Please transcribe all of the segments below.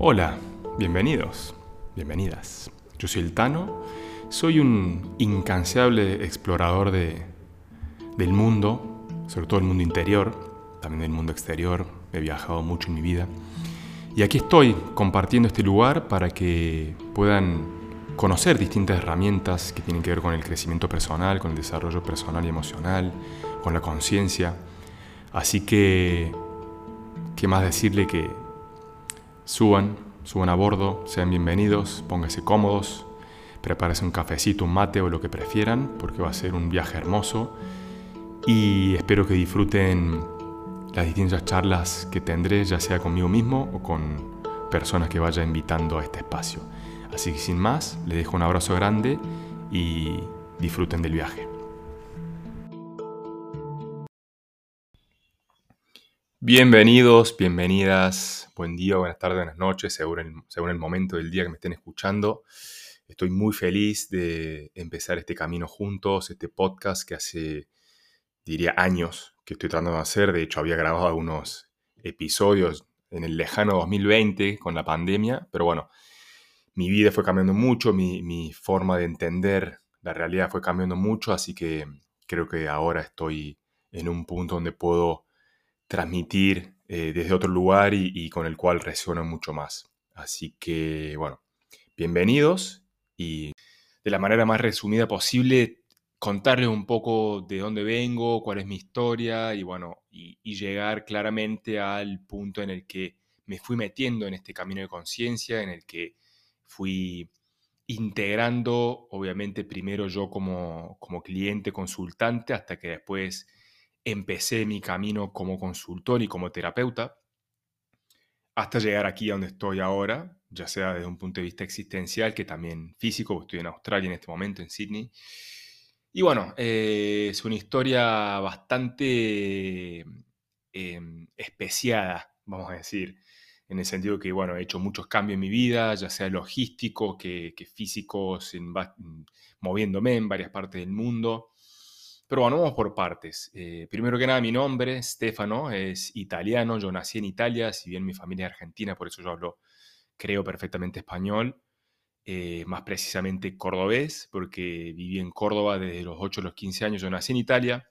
Hola, bienvenidos, bienvenidas. Yo soy el Tano, soy un incansable explorador de, del mundo, sobre todo el mundo interior, también del mundo exterior, he viajado mucho en mi vida. Y aquí estoy compartiendo este lugar para que puedan conocer distintas herramientas que tienen que ver con el crecimiento personal, con el desarrollo personal y emocional, con la conciencia. Así que, ¿qué más decirle que Suban, suban a bordo, sean bienvenidos, pónganse cómodos, prepárense un cafecito, un mate o lo que prefieran, porque va a ser un viaje hermoso. Y espero que disfruten las distintas charlas que tendré, ya sea conmigo mismo o con personas que vaya invitando a este espacio. Así que sin más, les dejo un abrazo grande y disfruten del viaje. Bienvenidos, bienvenidas, buen día, buenas tardes, buenas noches, según el, según el momento del día que me estén escuchando. Estoy muy feliz de empezar este camino juntos, este podcast que hace, diría, años que estoy tratando de hacer. De hecho, había grabado algunos episodios en el lejano 2020 con la pandemia, pero bueno, mi vida fue cambiando mucho, mi, mi forma de entender la realidad fue cambiando mucho, así que creo que ahora estoy en un punto donde puedo transmitir eh, desde otro lugar y, con el cual resueno mucho más. Así que, bueno, bienvenidos y de la manera más resumida posible contarles un poco de dónde vengo, cuál es mi historia y, bueno, y, llegar claramente al punto en el que me fui metiendo en este camino de conciencia, en el que fui integrando, obviamente primero yo como, como cliente, consultante, hasta que después empecé mi camino como consultor y como terapeuta hasta llegar aquí a donde estoy ahora, ya sea desde un punto de vista existencial que también físico, estoy en Australia en este momento, en Sydney. Y bueno, eh, es una historia bastante eh, especiada, vamos a decir, en el sentido que, bueno, he hecho muchos cambios en mi vida, ya sea logísticos que, que físicos, moviéndome en varias partes del mundo. Pero bueno, vamos por partes. Eh, primero que nada, mi nombre, Stefano, es italiano. Yo nací en Italia, si bien mi familia es argentina, por eso yo hablo, creo, perfectamente español. Eh, más precisamente cordobés, porque viví en Córdoba desde los 8 a los 15 años. Yo nací en Italia,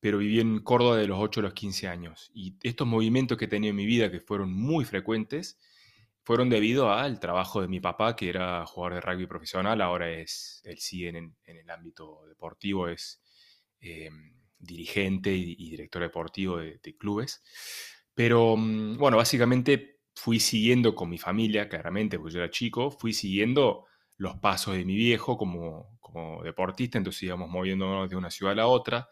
pero viví en Córdoba de los 8 a los 15 años. Y estos movimientos que he tenido en mi vida, que fueron muy frecuentes, fueron debido al trabajo de mi papá, que era jugador de rugby profesional, ahora es, él sigue en, en el ámbito deportivo, es eh, dirigente y, director deportivo de, clubes. Pero mm, bueno, básicamente fui siguiendo con mi familia, claramente, porque yo era chico, fui siguiendo los pasos de mi viejo como, como deportista, entonces íbamos moviéndonos de una ciudad a la otra.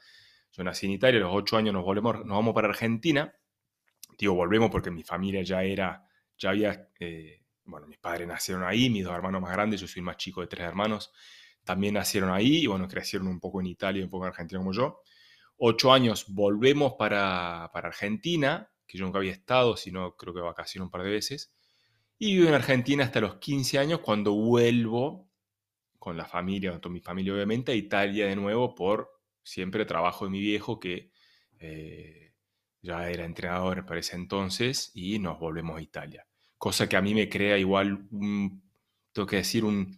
Yo nací en Italia, a los ocho años nos, volvemos, nos vamos para Argentina. Digo, volvemos porque mi familia ya era, ya había, eh, bueno, mis padres nacieron ahí, mis dos hermanos más grandes, yo soy el más chico de tres hermanos, también nacieron ahí y bueno, crecieron un poco en Italia y un poco en Argentina como yo. Ocho años volvemos para, Argentina, que yo nunca había estado, sino creo que vacacioné un par de veces. Y vivo en Argentina hasta los 15 años cuando vuelvo con la familia, con mi familia obviamente, a Italia de nuevo por siempre trabajo de mi viejo que eh, ya era entrenador para ese entonces y nos volvemos a Italia. Cosa que a mí me crea igual, tengo que decir, un,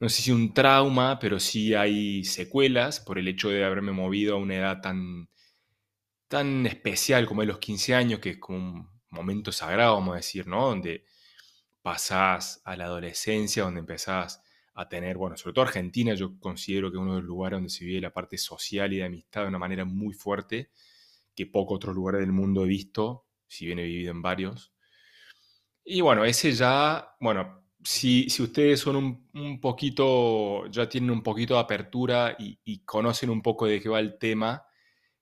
no sé si un trauma, pero sí hay secuelas por el hecho de haberme movido a una edad tan, tan especial como de los 15 años, que es como un momento sagrado, vamos a decir, ¿no? Donde pasás a la adolescencia, donde empezás a tener, bueno, sobre todo Argentina, yo considero que es uno de los lugares donde se vive la parte social y de amistad de una manera muy fuerte, que pocos otros lugares del mundo he visto, si bien he vivido en varios. Y bueno, ese ya, bueno, si, ustedes son un, poquito, ya tienen un poquito de apertura y, conocen un poco de qué va el tema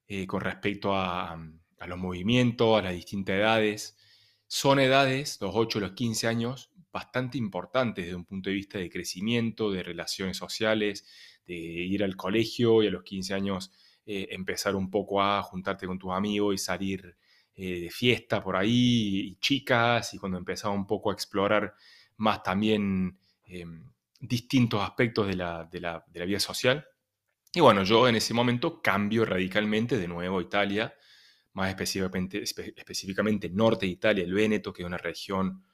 eh, con respecto a, los movimientos, a las distintas edades, son edades, los 8 los 15 años, bastante importantes desde un punto de vista de crecimiento, de relaciones sociales, de ir al colegio y a los 15 años eh, empezar un poco a juntarte con tus amigos y salir eh, de fiesta por ahí, y chicas, y cuando empezaba un poco a explorar más también em, distintos aspectos de la, vida social. Y bueno, yo en ese momento cambio radicalmente de nuevo a Italia, más específicamente, específicamente norte de Italia, el Véneto, que es una región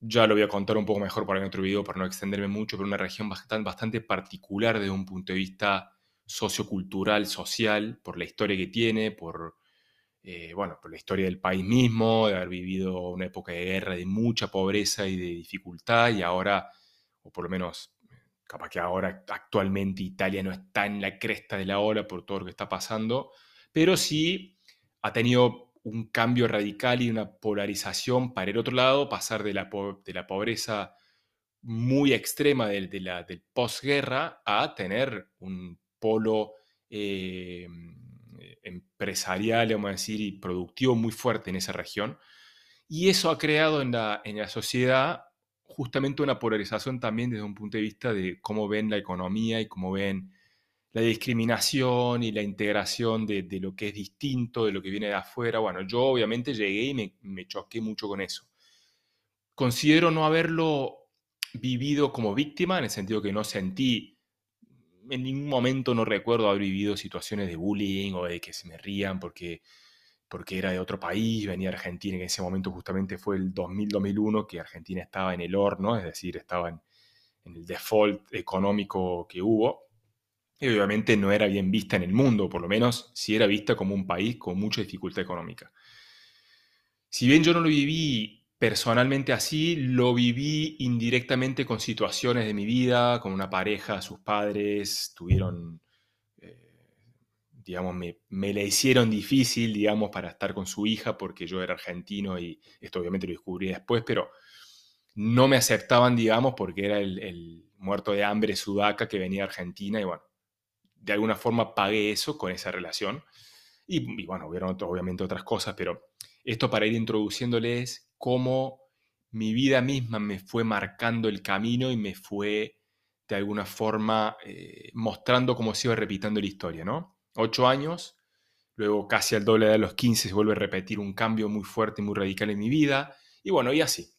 ya lo voy a contar un poco mejor para en otro video, para no extenderme mucho, pero una región bastante, bastante particular desde un punto de vista sociocultural, social, por la historia que tiene, por, eh, bueno, por la historia del país mismo, de haber vivido una época de guerra, de mucha pobreza y de dificultad, y ahora, o por lo menos, capaz que ahora actualmente Italia no está en la cresta de la ola por todo lo que está pasando, pero sí ha tenido un cambio radical y una polarización para el otro lado, pasar de la, de la pobreza muy extrema de, de del posguerra a tener un polo eh, empresarial, vamos a decir, y productivo muy fuerte en esa región. Y eso ha creado en la, en la sociedad justamente una polarización también desde un punto de vista de cómo ven la economía y cómo ven la discriminación y la integración de, de, lo que es distinto, de lo que viene de afuera. Bueno, yo obviamente llegué y me, me, choqué mucho con eso. Considero no haberlo vivido como víctima, en el sentido que no sentí en ningún momento no recuerdo haber vivido situaciones de bullying o de que se me rían porque, porque era de otro país, venía Argentina, en ese momento justamente fue el 2000-2001 que Argentina estaba en el horno, es decir, estaba en, el default económico que hubo. Y obviamente no era bien vista en el mundo, por lo menos si era vista como un país con mucha dificultad económica. Si bien yo no lo viví Personalmente así, lo viví indirectamente con situaciones de mi vida, con una pareja, sus padres tuvieron, eh, digamos, me, me, la hicieron difícil, digamos, para estar con su hija porque yo era argentino y esto obviamente lo descubrí después, pero no me aceptaban, digamos, porque era el, muerto de hambre sudaca que venía a Argentina y bueno, de alguna forma pagué eso con esa relación. Y, y bueno, hubieron obviamente otras cosas, pero esto para ir introduciéndoles cómo mi vida misma me fue marcando el camino y me fue de alguna forma eh, mostrando cómo se iba repitiendo la historia, ¿no? Ocho años, luego casi al doble de los 15 se vuelve a repetir un cambio muy fuerte, muy radical en mi vida, y bueno, y así.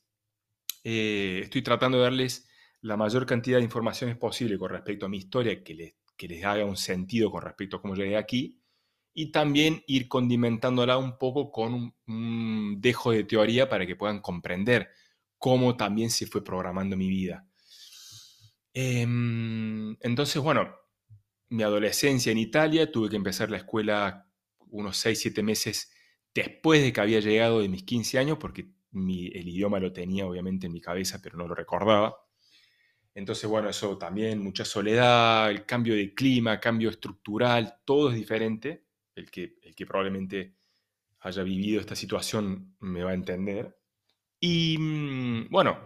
Eh, estoy tratando de darles la mayor cantidad de informaciones posible con respecto a mi historia, que les, que les haga un sentido con respecto a cómo llegué aquí, y también ir condimentándola un poco con un, dejo de teoría para que puedan comprender cómo también se fue programando mi vida. Em, entonces, bueno, mi adolescencia en Italia, tuve que empezar la escuela unos 6, 7 meses después de que había llegado de mis 15 años, porque el idioma lo tenía obviamente en mi cabeza, pero no lo recordaba. Entonces, bueno, eso también, mucha soledad, el cambio de clima, cambio estructural, todo es diferente el que, probablemente haya vivido esta situación me va a entender. Y mm, bueno,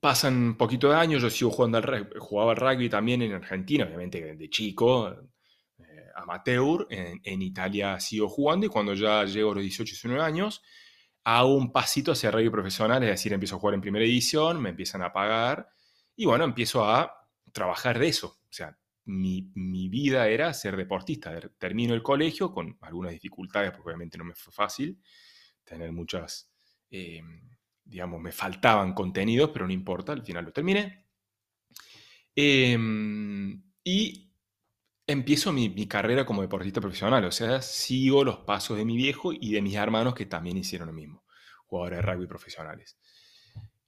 pasan un poquito de años, yo sigo jugando al rugby, jugaba al rugby también en Argentina, obviamente de chico, eh, amateur, en, Italia sigo jugando y cuando ya llego a los 18, 19 años, hago un pasito hacia rugby profesional, es decir, empiezo a jugar en primera edición, me empiezan a pagar y bueno, empiezo a trabajar de eso. O sea, mi, vida era ser deportista. Termino el colegio con algunas dificultades, porque obviamente no me fue fácil tener muchas, eh, digamos, me faltaban contenidos, pero no importa, al final lo terminé. Em, y empiezo mi, mi, carrera como deportista profesional, o sea, sigo los pasos de mi viejo y de mis hermanos que también hicieron lo mismo, jugadores de rugby profesionales.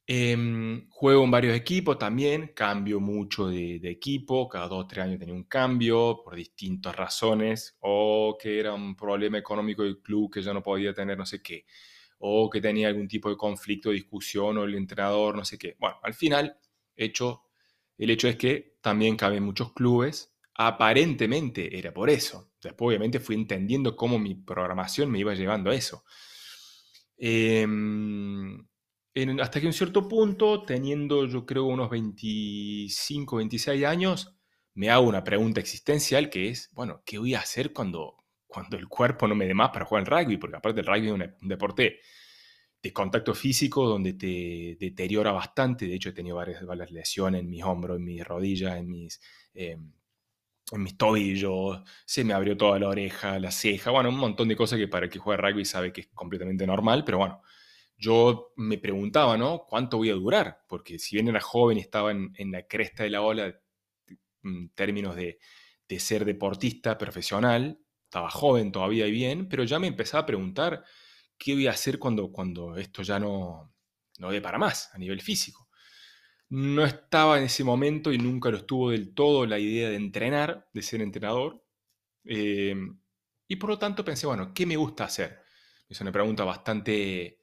Em, juego en varios equipos también, cambio mucho de, equipo, cada dos o tres años tenía un cambio por distintas razones, o que era un problema económico del club que ya no podía tener no sé qué, o que tenía algún tipo de conflicto, discusión, o el entrenador, no sé qué. Bueno, al final, hecho, el hecho es que también caben muchos clubes, aparentemente era por eso. Después obviamente fui entendiendo cómo mi programación me iba llevando a eso. Eh, hasta que un cierto punto, teniendo yo creo unos 25, 26 años, me hago una pregunta existencial que es, bueno, ¿qué voy a hacer cuando, cuando el cuerpo no me dé más para jugar al rugby? Porque aparte el rugby es un, deporte de contacto físico donde te deteriora bastante. De hecho, he tenido varias, varias lesiones en mis hombros, en mis rodillas, en mis, em, en mis tobillos. Se me abrió toda la oreja, la ceja. Bueno, un montón de cosas que para el que juega rugby sabe que es completamente normal, pero bueno, yo me preguntaba, ¿no? ¿Cuánto voy a durar? Porque si bien era joven estaba en, la cresta de la ola en términos de, ser deportista profesional, estaba joven todavía y bien, pero ya me empezaba a preguntar qué voy a hacer cuando, cuando esto ya no, no de para más a nivel físico. No estaba en ese momento y nunca lo estuvo del todo la idea de entrenar, de ser entrenador. Eh, y por lo tanto pensé, bueno, ¿qué me gusta hacer? Es una pregunta bastante,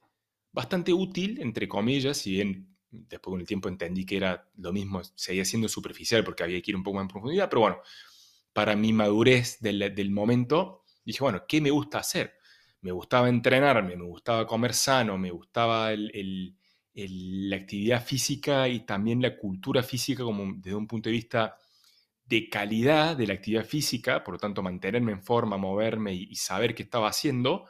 bastante útil, entre comillas, si bien después con el tiempo entendí que era lo mismo, seguía siendo superficial porque había que ir un poco más en profundidad, pero bueno, para mi madurez del, del momento, dije, bueno, ¿qué me gusta hacer? Me gustaba entrenarme, me gustaba comer sano, me gustaba el, la actividad física y también la cultura física como desde un punto de vista de calidad de la actividad física, por lo tanto mantenerme en forma, moverme y, saber qué estaba haciendo,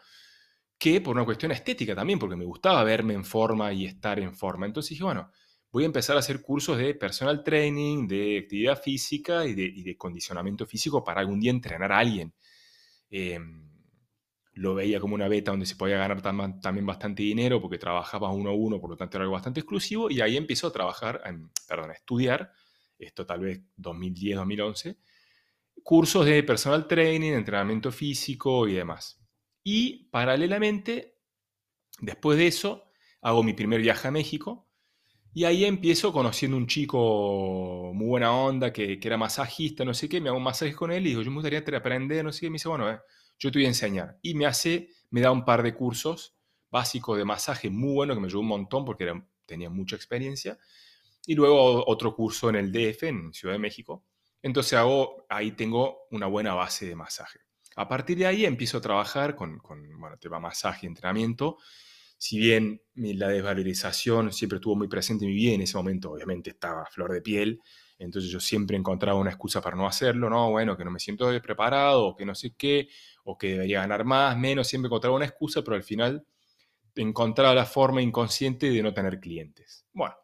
que por una cuestión estética también, porque me gustaba verme en forma y estar en forma. Entonces dije, bueno, voy a empezar a hacer cursos de personal training, de actividad física y de, condicionamiento físico para algún día entrenar a alguien. Em, lo veía como una beta donde se podía ganar también bastante dinero porque trabajaba uno a uno, por lo tanto era algo bastante exclusivo, y ahí empezó a trabajar, perdón, a estudiar, esto tal vez 2010, 2011, cursos de personal training, entrenamiento físico y demás. Y paralelamente, después de eso, hago mi primer viaje a México, y ahí empiezo conociendo un chico muy buena onda, que, era masajista, no sé qué, me hago un masaje con él y digo, yo me gustaría aprender, no sé qué, me dice, bueno, eh, yo te voy a enseñar. Y me hace, me da un par de cursos básicos de masaje muy bueno, que me ayudó un montón porque tenía mucha experiencia. Y luego otro curso en el DF, en Ciudad de México. Entonces hago, ahí tengo una buena base de masaje. A partir de ahí empiezo a trabajar con, con bueno, tema masaje y entrenamiento. Si bien la desvalorización siempre estuvo muy presente en mi vida, en ese momento obviamente estaba flor de piel, entonces yo siempre encontraba una excusa para no hacerlo, no, bueno, que no me siento preparado, o que no sé qué, o que debería ganar más, menos, siempre encontraba una excusa, pero al final encontraba la forma inconsciente de no tener clientes. Bueno,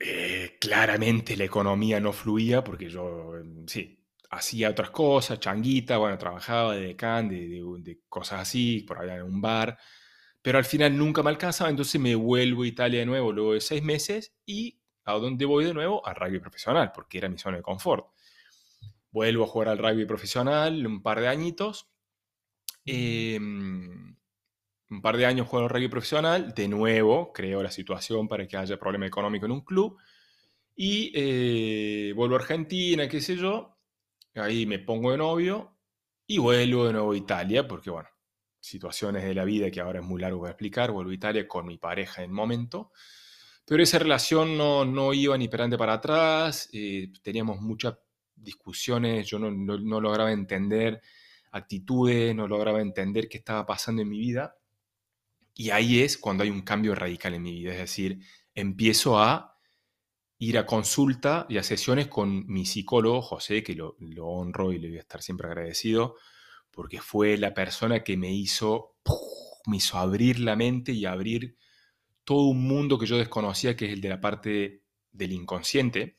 eh, claramente la economía no fluía porque yo, em, sí, hacía otras cosas, changuita, bueno, trabajaba de decán, de, de cosas así, por allá en un bar, pero al final nunca me alcanzaba, entonces me vuelvo a Italia de nuevo luego de seis meses y ¿A dónde voy de nuevo? Al rugby profesional, porque era mi zona de confort. Vuelvo a jugar al rugby profesional un par de añitos. Em, un par de años juego al rugby profesional. De nuevo, creo la situación para que haya problema económico en un club. Y eh, vuelvo a Argentina, qué sé yo. Ahí me pongo de novio y vuelvo de nuevo a Italia, porque bueno, situaciones de la vida que ahora es muy largo para explicar. Vuelvo a Italia con mi pareja en momento. Pero esa relación no, no iba ni perante para atrás, eh, teníamos muchas discusiones, yo no, no, lograba entender actitudes, no lograba entender qué estaba pasando en mi vida. Y ahí es cuando hay un cambio radical en mi vida, es decir, empiezo a ir a consulta y a sesiones con mi psicólogo, José, que lo, honro y le voy a estar siempre agradecido, porque fue la persona que me hizo, me hizo abrir la mente y abrir todo un mundo que yo desconocía, que es el de la parte del inconsciente,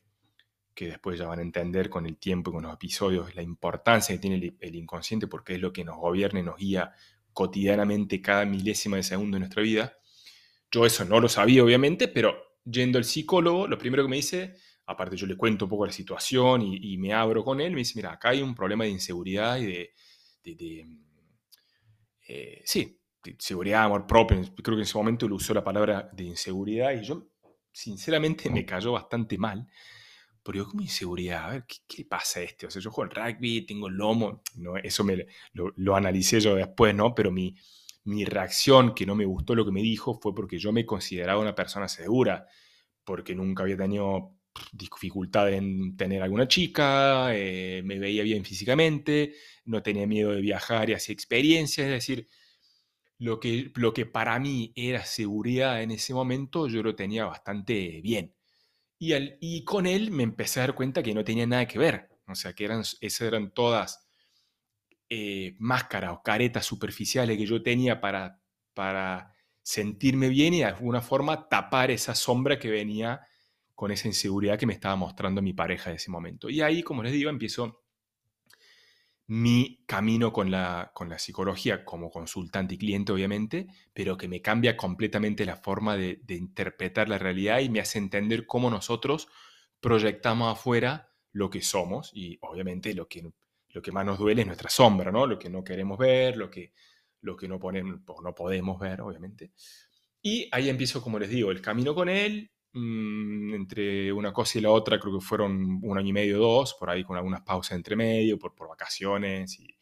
que después ya van a entender con el tiempo y con los episodios la importancia que tiene el, inconsciente, porque es lo que nos gobierna y nos guía cotidianamente cada milésima de segundo de nuestra vida. Yo eso no lo sabía, obviamente, pero yendo al psicólogo, lo primero que me dice, aparte yo le cuento un poco la situación y, me abro con él, me dice, mira, acá hay un problema de inseguridad y de... Eh, sí, seguridad, amor propio, creo que en ese momento lo usó la palabra de inseguridad y yo sinceramente me cayó bastante mal. Pero yo como inseguridad, a ver, ¿qué, pasa a este? O sea, yo juego al rugby, tengo el lomo, no, eso me, lo, lo, analicé yo después, ¿no? Pero mi, mi reacción, que no me gustó lo que me dijo, fue porque yo me consideraba una persona segura, porque nunca había tenido dificultad en tener alguna chica, eh, me veía bien físicamente, no tenía miedo de viajar y hacía experiencias, es decir, lo que, lo que para mí era seguridad en ese momento, yo lo tenía bastante bien. Y, y con él me empecé a dar cuenta que no tenía nada que ver. O sea, que eran, esas eran todas eh, máscaras o caretas superficiales que yo tenía para, para sentirme bien y de alguna forma tapar esa sombra que venía con esa inseguridad que me estaba mostrando mi pareja en ese momento. Y ahí, como les digo, empiezo mi camino con la, con la psicología como consultante y cliente, obviamente, pero que me cambia completamente la forma de, interpretar la realidad y me hace entender cómo nosotros proyectamos afuera lo que somos y obviamente lo que, lo que más nos duele es nuestra sombra, ¿no? Lo que no queremos ver, lo que, lo que no, ponemos, no podemos ver, obviamente. Y ahí empiezo, como les digo, el camino con él. Mm, entre una cosa y la otra, creo que fueron un año y medio, dos, por ahí con algunas pausas entre medio, por, por vacaciones y,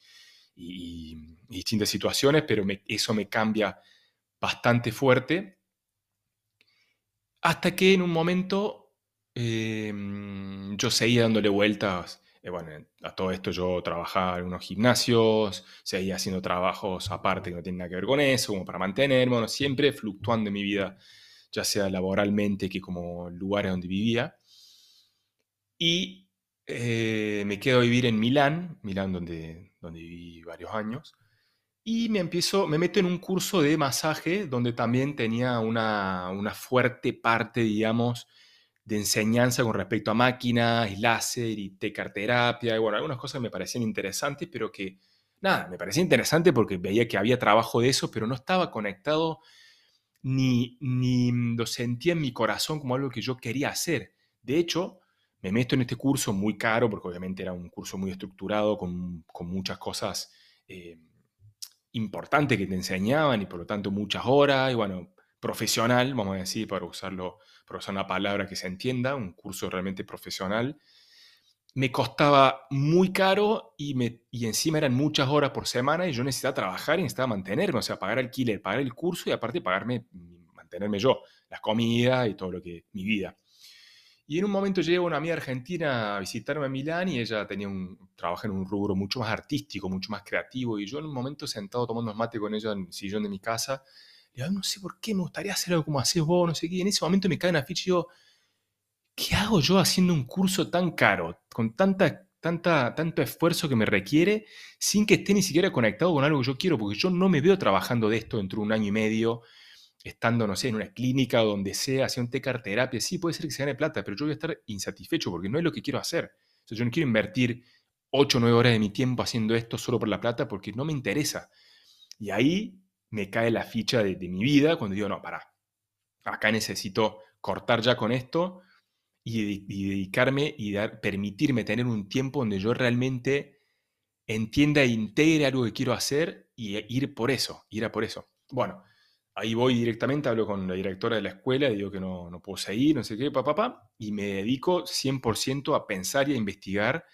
distintas situaciones, pero eso me cambia bastante fuerte. Hasta que en un momento em, yo seguía dándole vueltas. Eh, bueno, a todo esto yo trabajaba en unos gimnasios, seguía haciendo trabajos aparte que no tienen nada que ver con eso, como para mantenerme, bueno, siempre fluctuando en mi vida, ya sea laboralmente que como lugares donde vivía. Y eh, me quedo a vivir en Milán, Milán donde, donde viví varios años, y me empiezo, me meto en un curso de masaje donde también tenía una, una fuerte parte, digamos, de enseñanza con respecto a máquinas y láser y tecarterapia, y bueno, algunas cosas me parecían interesantes, pero que, nada, me parecía interesante porque veía que había trabajo de eso, pero no estaba conectado ni, ni lo sentía en mi corazón como algo que yo quería hacer. De hecho, me meto en este curso muy caro, porque obviamente era un curso muy estructurado, con, con muchas cosas eh, importantes que te enseñaban y por lo tanto muchas horas, y bueno, profesional, vamos a decir, para usarlo, para usar una palabra que se entienda, un curso realmente profesional, me costaba muy caro y, me, y encima eran muchas horas por semana y yo necesitaba trabajar y necesitaba mantenerme, o sea, pagar alquiler, pagar el curso y aparte pagarme, mantenerme yo, las comidas y todo lo que, mi vida. Y en un momento llegó una amiga argentina a visitarme a Milán y ella tenía un trabajo en un rubro mucho más artístico, mucho más creativo y yo en un momento sentado tomando mate con ella en el sillón de mi casa, le no sé por qué, me gustaría hacer algo como haces vos, no sé qué. Y en ese momento me cae una ficha y digo, ¿qué hago yo haciendo un curso tan caro, con tanta, tanta, tanto esfuerzo que me requiere, sin que esté ni siquiera conectado con algo que yo quiero? Porque yo no me veo trabajando de esto dentro de un año y medio, estando, no sé, en una clínica o donde sea, haciendo tecarterapia. Sí, puede ser que se gane plata, pero yo voy a estar insatisfecho porque no es lo que quiero hacer. O yo no quiero invertir 8 o 9 horas de mi tiempo haciendo esto solo por la plata porque no me interesa. Y ahí me cae la ficha de, mi vida cuando digo, no, para, acá necesito cortar ya con esto y, dedicarme y dar, permitirme tener un tiempo donde yo realmente entienda e integre algo que quiero hacer y ir por eso, ir a por eso. Bueno, ahí voy directamente, hablo con la directora de la escuela, digo que no, no puedo seguir, no sé qué, papá, papá, y me dedico 100% a pensar y a investigar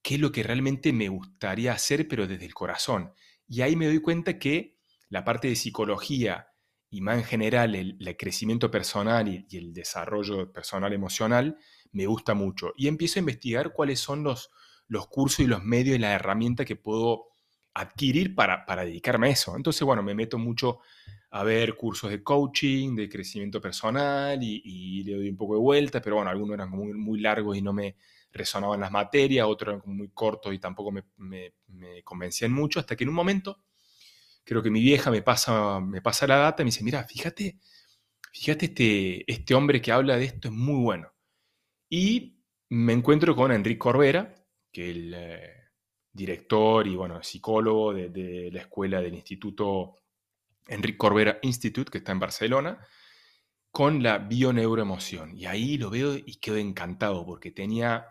qué es lo que realmente me gustaría hacer, pero desde el corazón. Y ahí me doy cuenta que la parte de psicología y más en general el, crecimiento personal y, el desarrollo personal emocional me gusta mucho. Y empiezo a investigar cuáles son los, los cursos y los medios y las herramientas que puedo adquirir para, para dedicarme a eso. Entonces, bueno, me meto mucho a ver cursos de coaching, de crecimiento personal y, le doy un poco de vuelta, pero bueno, algunos eran muy, muy largos y no me resonaban las materias, otros eran muy cortos y tampoco me, me convencían mucho, hasta que en un momento creo que mi vieja me pasa, me pasa la data y me dice, mira, fíjate, fíjate este, este hombre que habla de esto es muy bueno. Y me encuentro con Enrique Corbera, que es el eh, director y bueno, psicólogo de, la escuela del Instituto Enrique Corbera Institute, que está en Barcelona, con la bioneuroemoción. Y ahí lo veo y quedo encantado porque tenía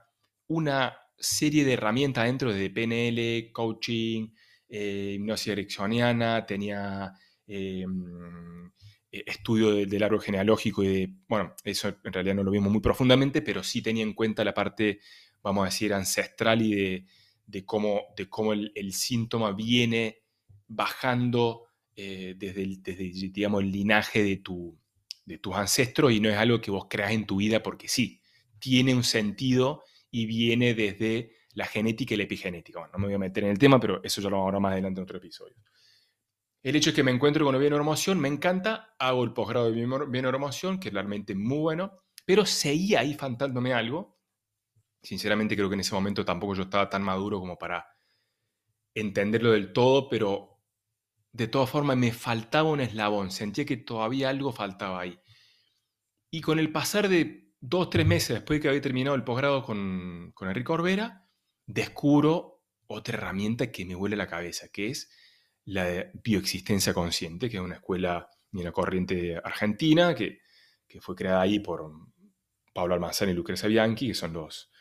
una serie de herramientas dentro de PNL, coaching, eh, hipnosis ericksoniana, tenía eh, mm, e, estudio del árbol genealógico y de, bueno, eso en realidad no lo vimos muy profundamente, pero sí tenía en cuenta la parte, vamos a decir, ancestral y de, cómo, de cómo el, síntoma viene bajando eh, desde, el, digamos, el linaje de, tu, de tus ancestros y no es algo que vos creas en tu vida porque sí, tiene un sentido y viene desde la genética y la epigenética. Bueno, no me voy a meter en el tema, pero eso ya lo vamos a más adelante en otro episodio. El hecho es que me encuentro con la bioneuromoción, me encanta, hago el posgrado de bioneuromoción, que es realmente muy bueno, pero seguía ahí faltándome algo. Sinceramente creo que en ese momento tampoco yo estaba tan maduro como para entenderlo del todo, pero de todas formas me faltaba un eslabón, sentía que todavía algo faltaba ahí. Y con el pasar de dos, tres meses después de que había terminado el posgrado con, con Enrique Orbera, descubro otra herramienta que me huele la cabeza, que es la bioexistencia consciente, que es una escuela y una corriente argentina que, fue creada ahí por Pablo Almanzán y Lucrecia Bianchi, que son los,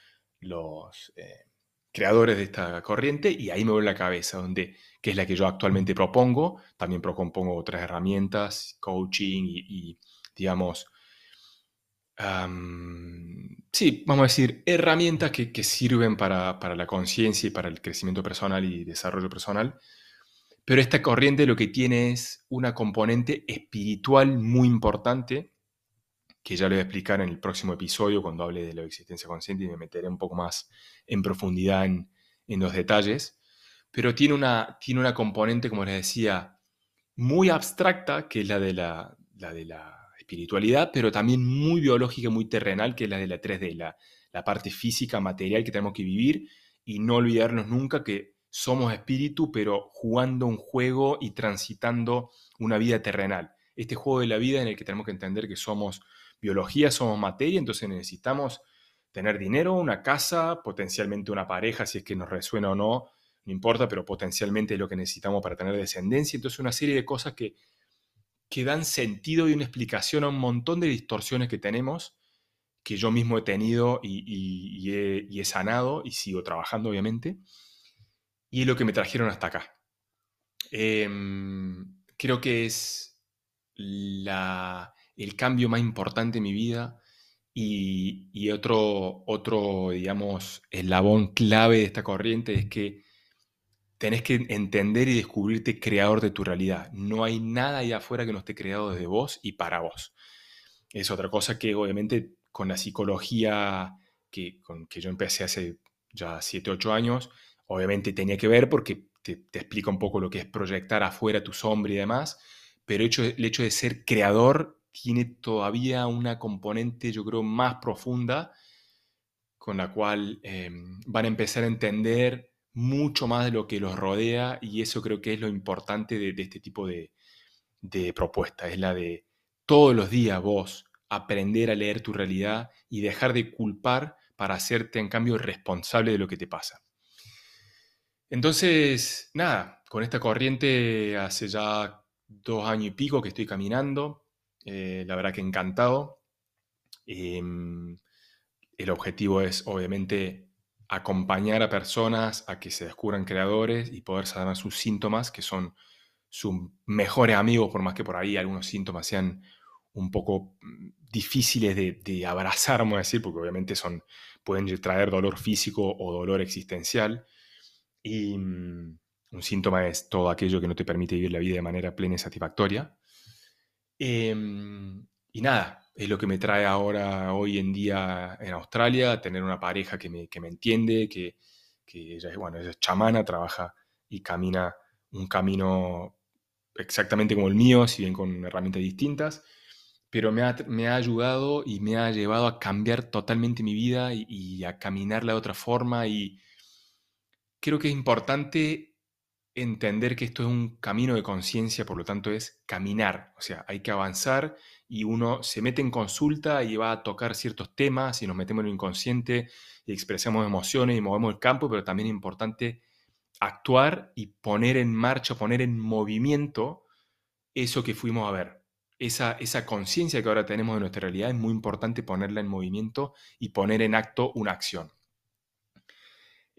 los eh, creadores de esta corriente y ahí me voy la cabeza, donde, que es la que yo actualmente propongo. También propongo otras herramientas, coaching y, digamos, sí, vamos a decir, herramientas que, sirven para, para la conciencia y para el crecimiento personal y desarrollo personal. Pero esta corriente lo que tiene es una componente espiritual muy importante que ya lo voy a explicar en el próximo episodio cuando hable de la existencia consciente y me meteré un poco más en profundidad en, los detalles. Pero tiene una, tiene una componente, como les decía, muy abstracta, que es la de la, de la espiritualidad, pero también muy biológica, muy terrenal, que es la de la 3D, la, la parte física, material que tenemos que vivir y no olvidarnos nunca que somos espíritu, pero jugando un juego y transitando una vida terrenal. Este juego de la vida en el que tenemos que entender que somos biología somos materia, entonces necesitamos tener dinero, una casa, potencialmente una pareja, si es que nos resuena o no, no importa, pero potencialmente es lo que necesitamos para tener descendencia. Entonces una serie de cosas que, que dan sentido y una explicación a un montón de distorsiones que tenemos, que yo mismo he tenido y, he, sanado y sigo trabajando, obviamente, y es lo que me trajeron hasta acá. Em, creo que es la, el cambio más importante en mi vida y, otro, otro, digamos, eslabón clave de esta corriente es que tenés que entender y descubrirte creador de tu realidad. No hay nada ahí afuera que no esté creado desde vos y para vos. Es otra cosa que obviamente con la psicología que, con que yo empecé hace ya 7, 8 años, obviamente tenía que ver porque te, te, explica un poco lo que es proyectar afuera tu sombra y demás, pero el hecho de ser creador tiene todavía una componente, yo creo, más profunda, con la cual em, van a empezar a entender mucho más de lo que los rodea y eso creo que es lo importante de, este tipo de, propuesta, es la de todos los días vos aprender a leer tu realidad y dejar de culpar para hacerte en cambio responsable de lo que te pasa. Entonces, nada, con esta corriente hace ya dos años y pico que estoy caminando, eh, la verdad que encantado. Em, el objetivo es obviamente acompañar a personas a que se descubran creadores y poder sanar sus síntomas, que son sus mejores amigos, por más que por ahí algunos síntomas sean un poco mm, difíciles de, abrazar, vamos a decir, porque obviamente son, pueden traer dolor físico o dolor existencial. Y mm, un síntoma es todo aquello que no te permite vivir la vida de manera plena y satisfactoria. Em, y nada, es lo que me trae ahora, hoy en día en Australia, tener una pareja que me, que me entiende, que, que, ella, es, bueno, es chamana, trabaja y camina un camino exactamente como el mío, si bien con herramientas distintas, pero me ha, me ha ayudado y me ha llevado a cambiar totalmente mi vida y a caminarla de otra forma y creo que es importante entender que esto es un camino de conciencia, por lo tanto es caminar, o sea, hay que avanzar y uno se mete en consulta y va a tocar ciertos temas y nos metemos en lo inconsciente y expresamos emociones y movemos el campo, pero también es importante actuar y poner en marcha, poner en movimiento eso que fuimos a ver. Esa, esa conciencia que ahora tenemos de nuestra realidad es muy importante ponerla en movimiento y poner en acto una acción.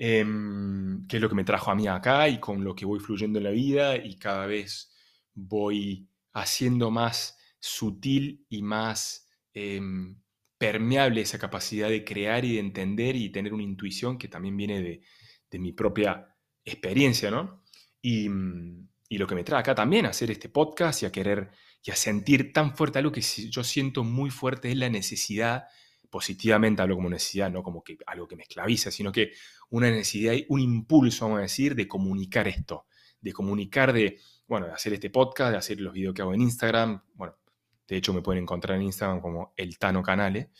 Em, que es lo que me trajo a mí acá y con lo que voy fluyendo en la vida y cada vez voy haciendo más sutil y más em, permeable esa capacidad de crear y de entender y tener una intuición que también viene de, mi propia experiencia, ¿no? Y, y, lo que me trae acá también hacer este podcast y a querer y a sentir tan fuerte algo que yo siento muy fuerte es la necesidad positivamente hablo como necesidad, no como que algo que me esclaviza, sino que una necesidad, un impulso, vamos a decir, de comunicar esto, de comunicar, de, bueno, de hacer este podcast, de hacer los videos que hago en Instagram, bueno, de hecho me pueden encontrar en Instagram como el Tano Canale.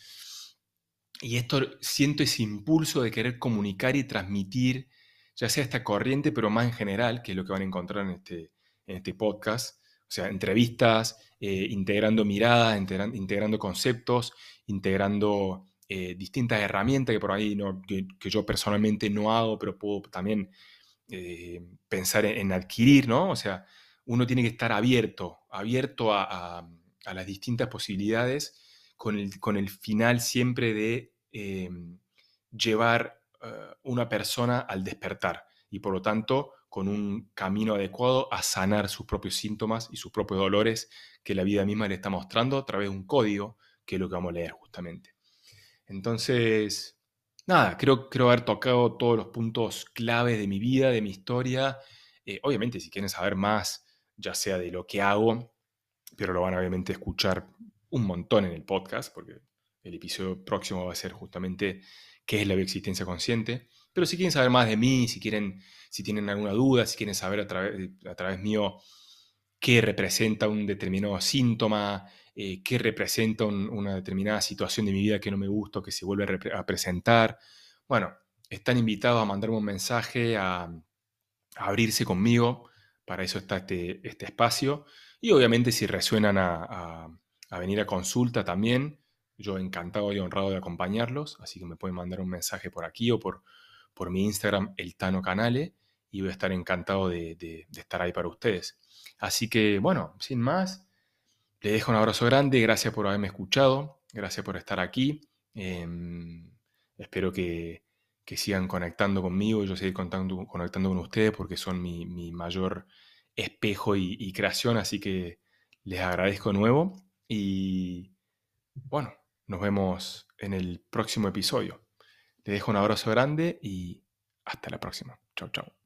Y esto siento ese impulso de querer comunicar y transmitir, ya sea esta corriente, pero más en general, que es lo que van a encontrar en este, en este podcast, o sea, entrevistas, eh, integrando miradas, integrando conceptos, integrando eh, distintas herramientas que por ahí no, que, yo personalmente no hago, pero puedo también eh, pensar en, adquirir, ¿no? O sea, uno tiene que estar abierto, abierto a, las distintas posibilidades con el, con el, final siempre de llevar una persona al despertar y por lo tanto con un camino adecuado a sanar sus propios síntomas y sus propios dolores que la vida misma le está mostrando a través de un código, que es lo que vamos a leer justamente. Entonces, nada, creo, creo haber tocado todos los puntos claves de mi vida, de mi historia. Eh, obviamente, si quieren saber más, ya sea de lo que hago, pero lo van a obviamente escuchar un montón en el podcast, porque el episodio próximo va a ser justamente qué es la bioexistencia consciente. Pero si quieren saber más de mí, si, quieren, si tienen alguna duda, si quieren saber a, través, mío qué representa un determinado síntoma, eh, qué representa una determinada situación de mi vida que no me gusta que se vuelve a, presentar, bueno, están invitados a mandarme un mensaje, a, abrirse conmigo. Para eso está este, este, espacio. Y obviamente si resuenan a venir a consulta también, yo encantado y honrado de acompañarlos, así que me pueden mandar un mensaje por aquí o por, por mi Instagram, el Tano Canale, y voy a estar encantado de, estar ahí para ustedes. Así que, bueno, sin más, les dejo un abrazo grande, gracias por haberme escuchado, gracias por estar aquí. Em, espero que, sigan conectando conmigo, yo seguir conectando, con ustedes porque son mi, mayor espejo y, y, creación, así que les agradezco de nuevo y bueno, nos vemos en el próximo episodio. Te dejo un abrazo grande y hasta la próxima. Chao, chao.